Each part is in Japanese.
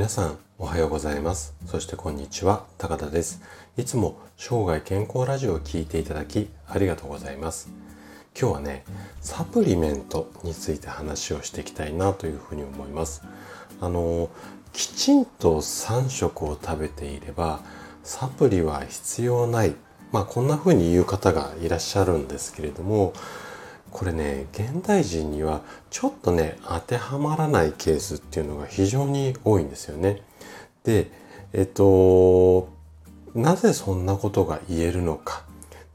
皆さんおはようございます。そしてこんにちは。高田です。いつも生涯健康ラジオを聴いていただきありがとうございます。今日はねサプリメントについて話をしていきたいなというふうに思います。あのきちんと3食を食べていればサプリは必要ない。まあこんな風に言う方がいらっしゃるんですけれどもこれね現代人にはちょっとね当てはまらないケースっていうのが非常に多いんですよね。でえっとなぜそんなことが言えるのか。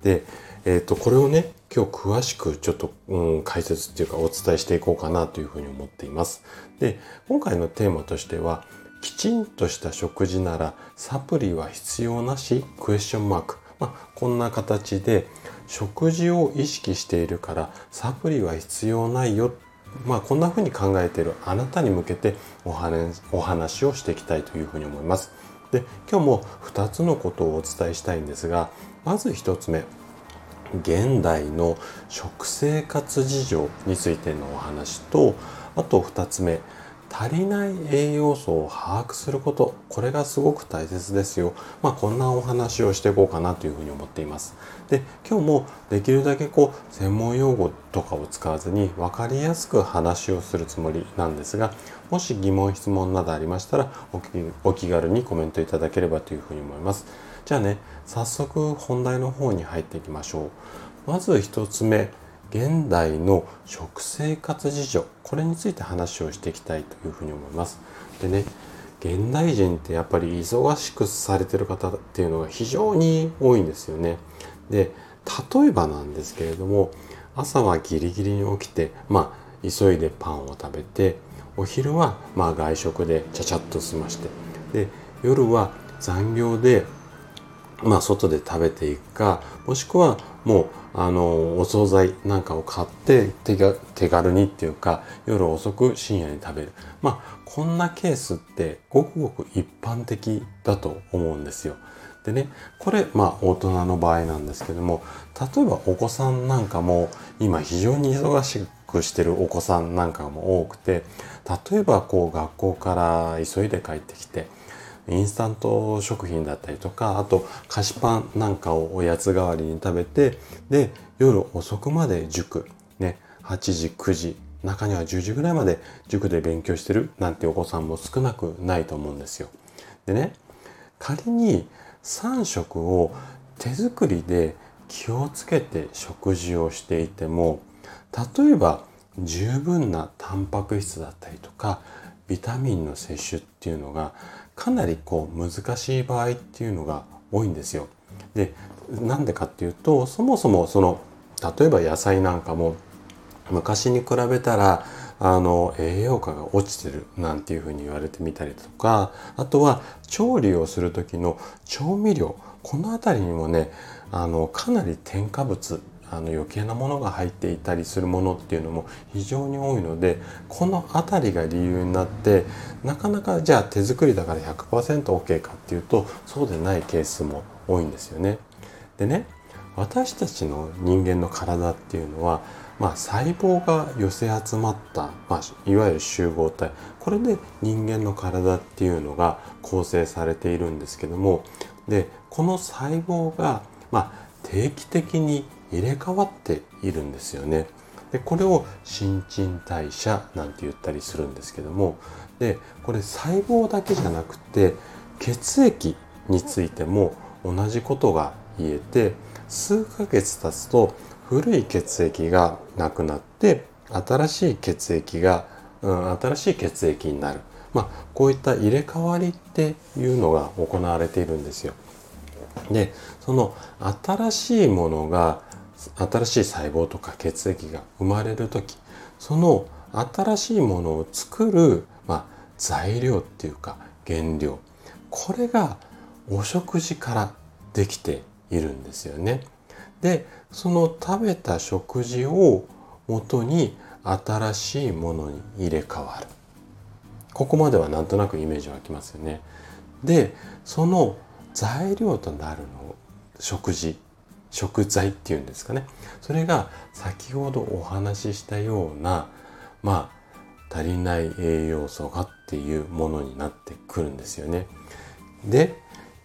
でえっとこれをね今日詳しくちょっと、うん、解説っていうかお伝えしていこうかなというふうに思っています。で今回のテーマとしてはきちんとした食事ならサプリは必要なし？クエスチョンマーク。まあ、こんな形で食事を意識しているからサプリは必要ないよまあこんな風に考えているあなたに向けてお話お話をしていきたいというふうに思います。で今日も2つのことをお伝えしたいんですがまず1つ目現代の食生活事情についてのお話とあと2つ目足りない栄養素を把握することこれがすごく大切ですよ。まあこんなお話をしていこうかなというふうに思っています。で今日もできるだけこう専門用語とかを使わずに分かりやすく話をするつもりなんですがもし疑問質問などありましたらお気軽にコメントいただければというふうに思います。じゃあね早速本題の方に入っていきましょう。まず1つ目。現代の食生活事情これについて話をしていきたいというふうに思います。でね現代人ってやっぱり忙しくされてる方っていうのが非常に多いんですよね。で例えばなんですけれども朝はギリギリに起きてまあ急いでパンを食べてお昼はまあ外食でちゃちゃっと済ましてで夜は残業でまあ外で食べていくかもしくはもうあのお惣菜なんかを買って手が手軽にっていうか夜遅く深夜に食べるまあこんなケースってごくごく一般的だと思うんですよ。でねこれまあ大人の場合なんですけども例えばお子さんなんかも今非常に忙しくしてるお子さんなんかも多くて例えばこう学校から急いで帰ってきてインスタント食品だったりとかあと菓子パンなんかをおやつ代わりに食べてで夜遅くまで塾ね8時9時中には10時ぐらいまで塾で勉強してるなんてお子さんも少なくないと思うんですよ。でね仮に3食を手作りで気をつけて食事をしていても例えば十分なタンパク質だったりとかビタミンの摂取っていうのがかなりこう難しい場合っていうのが多いんですよ。でなんでかっていうとそもそもその例えば野菜なんかも昔に比べたらあの栄養価が落ちてるなんていうふうに言われてみたりとかあとは調理をする時の調味料この辺りにもねあのかなり添加物あの余計なものが入っていたりするものっていうのも非常に多いのでこの辺りが理由になってなかなかじゃあ手作りだから 100%OK かっていうとそうでないケースも多いんですよね。でね私たちの人間の体っていうのは、まあ、細胞が寄せ集まった、まあ、いわゆる集合体これで人間の体っていうのが構成されているんですけどもでこの細胞が、まあ、定期的に入れ替わっているんですよね。でこれを新陳代謝なんて言ったりするんですけどもでこれ細胞だけじゃなくて血液についても同じことが言えて数ヶ月経つと古い血液がなくなって新しい血液が、うん、新しい血液になる、まあ、こういった入れ替わりっていうのが行われているんですよ。でその新しいものが新しい細胞とか血液が生まれる時その新しいものを作る、まあ、材料っていうか原料これがお食事からできているんですよね。でその食べた食事を元に新しいものに入れ替わるここまではなんとなくイメージ湧きますよね。でその材料となるの食事食材っていうんですかねそれが先ほどお話ししたようなまあ足りない栄養素がっていうものになってくるんですよね。で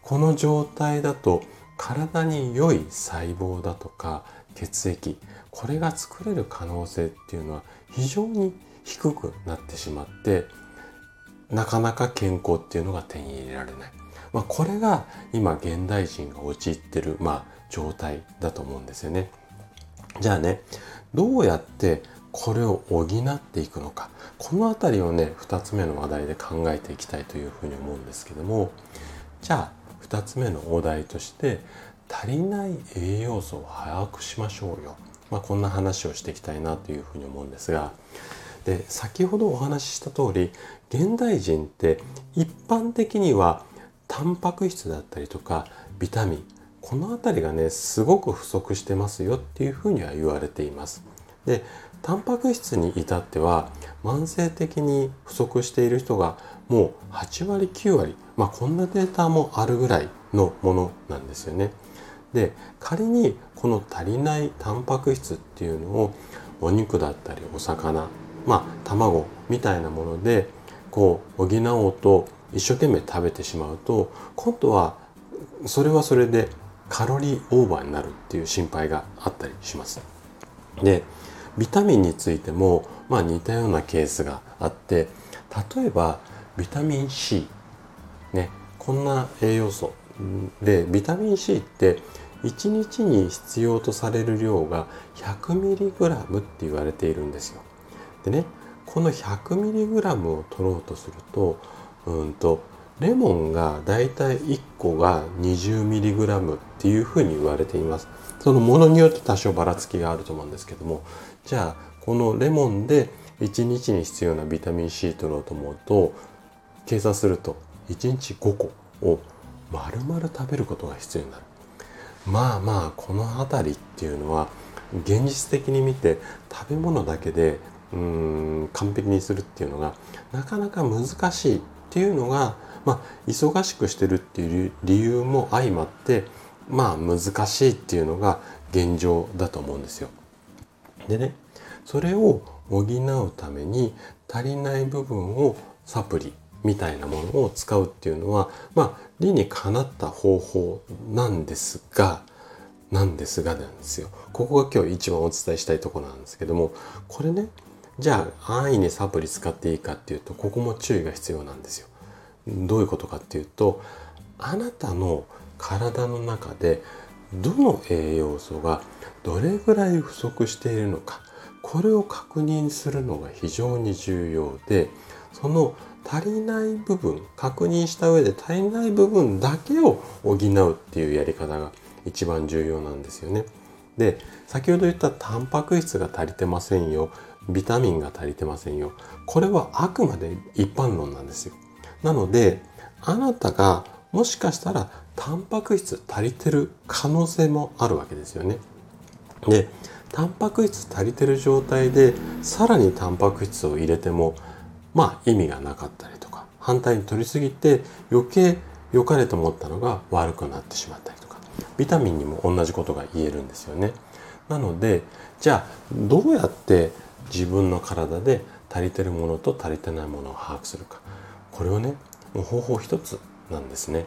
この状態だと体に良い細胞だとか血液これが作れる可能性っていうのは非常に低くなってしまってなかなか健康っていうのが手に入れられない。まあ、これが今現代人が陥ってる、まあ、状態だと思うんですよね。じゃあねどうやってこれを補っていくのか。この辺りをね2つ目の話題で考えていきたいというふうに思うんですけども。じゃあ2つ目のお題として足りない栄養素を把握しましょうよ、まあ、こんな話をしていきたいなというふうに思うんですが。で先ほどお話しした通り現代人って一般的にはタンパク質だったりとかビタミンこの辺りがねすごく不足してますよっていうふうには言われています。でタンパク質に至っては慢性的に不足している人がもう8割9割まあこんなデータもあるぐらいのものなんですよね。で仮にこの足りないタンパク質っていうのをお肉だったりお魚まあ卵みたいなものでこう補おうと一生懸命食べてしまうと今度はそれはそれでカロリーオーバーになるっていう心配があったりします。でビタミンについても、まあ、似たようなケースがあって例えばビタミン C ねこんな栄養素でビタミン C って1日に必要とされる量が 100mg って言われているんですよ。でねこの 100mg を取ろうとするとうんとレモンがだいたい1個が 20mg っていうふうに言われています。そのものによって多少ばらつきがあると思うんですけどもじゃあこのレモンで1日に必要なビタミン C 取ろうと思うと計算すると1日5個を丸々食べることが必要になる。まあまあこの辺りっていうのは現実的に見て食べ物だけでうん完璧にするっていうのがなかなか難しいっていうのが、まあ、忙しくしてるっていう理由も相まってまあ難しいっていうのが現状だと思うんですよ。でねそれを補うために足りない部分をサプリみたいなものを使うっていうのはまあ理にかなった方法なんですがなんですがなんですよ。ここが今日一番お伝えしたいところなんですけどもこれねじゃあ安易にサプリ使っていいかっていうとここも注意が必要なんですよ。どういうことかっていうとあなたの体の中でどの栄養素がどれぐらい不足しているのかこれを確認するのが非常に重要でその足りない部分確認した上で足りない部分だけを補うっていうやり方が一番重要なんですよね。で先ほど言ったタンパク質が足りてませんよビタミンが足りてませんよこれはあくまで一般論なんですよ。なのであなたがもしかしたらタンパク質足りてる可能性もあるわけですよね。でタンパク質足りてる状態でさらにタンパク質を入れてもまあ意味がなかったりとか反対に取りすぎて余計良かれと思ったのが悪くなってしまったりとかビタミンにも同じことが言えるんですよね。なのでじゃあどうやって自分の体で足りてるものと足りてないものを把握するかこれをねもう方法一つなんですね。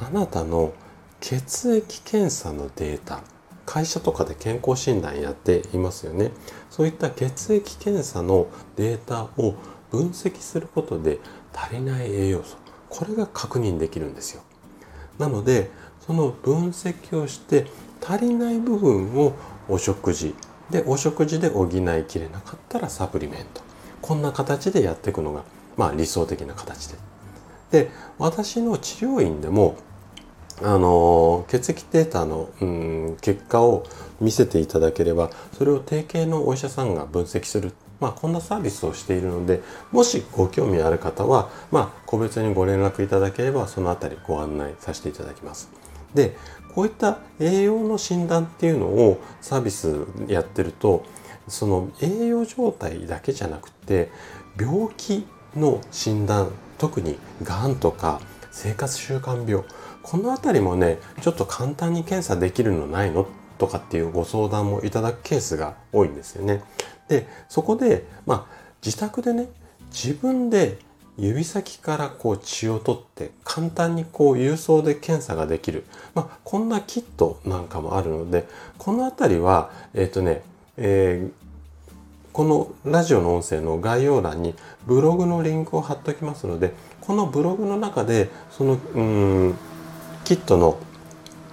あなたの血液検査のデータ会社とかで健康診断やっていますよね。そういった血液検査のデータを分析することで足りない栄養素これが確認できるんですよ。なのでその分析をして足りない部分をお食事でお食事で補いきれなかったらサプリメント。こんな形でやっていくのがまあ理想的な形でで私の治療院でもあの血液データの、うん、結果を見せていただければそれを定型のお医者さんが分析する、まあ、こんなサービスをしているのでもしご興味ある方は、まあ、個別にご連絡いただければその辺りご案内させていただきます。でこういった栄養の診断っていうのをサービスやってるとその栄養状態だけじゃなくて病気の診断特にがんとか生活習慣病この辺りもねちょっと簡単に検査できるのないのとかっていうご相談もいただくケースが多いんですよね。でそこでまあ自宅でね自分で指先からこう血を取って簡単にこう郵送で検査ができる、まあ、こんなキットなんかもあるのでこの辺りはえっ、ー、とね、えー、このラジオの音声の概要欄にブログのリンクを貼っておきますのでこのブログの中でそのうんキットの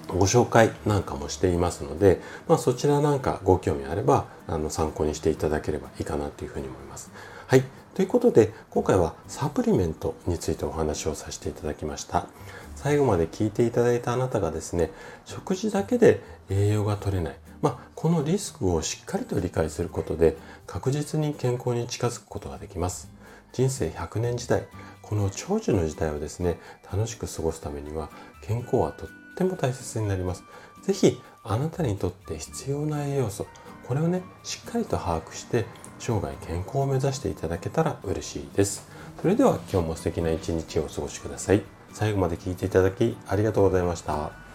ご紹介なんかもしていますので、まあ、そちらなんかご興味あればあの参考にしていただければいいかなというふうに思います。はい。ということで、今回はサプリメントについてお話をさせていただきました。最後まで聞いていただいたあなたがですね、食事だけで栄養が取れない。まあ、このリスクをしっかりと理解することで、確実に健康に近づくことができます。人生100年時代、この長寿の時代をですね、楽しく過ごすためには、健康はとっても大切になります。是非あなたにとって必要な栄養素、これをね、しっかりと把握して、生涯健康を目指していただけたら嬉しいです。それでは今日も素敵な一日をお過ごしください。最後まで聴いていただきありがとうございました。